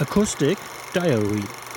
Acoustic Diary.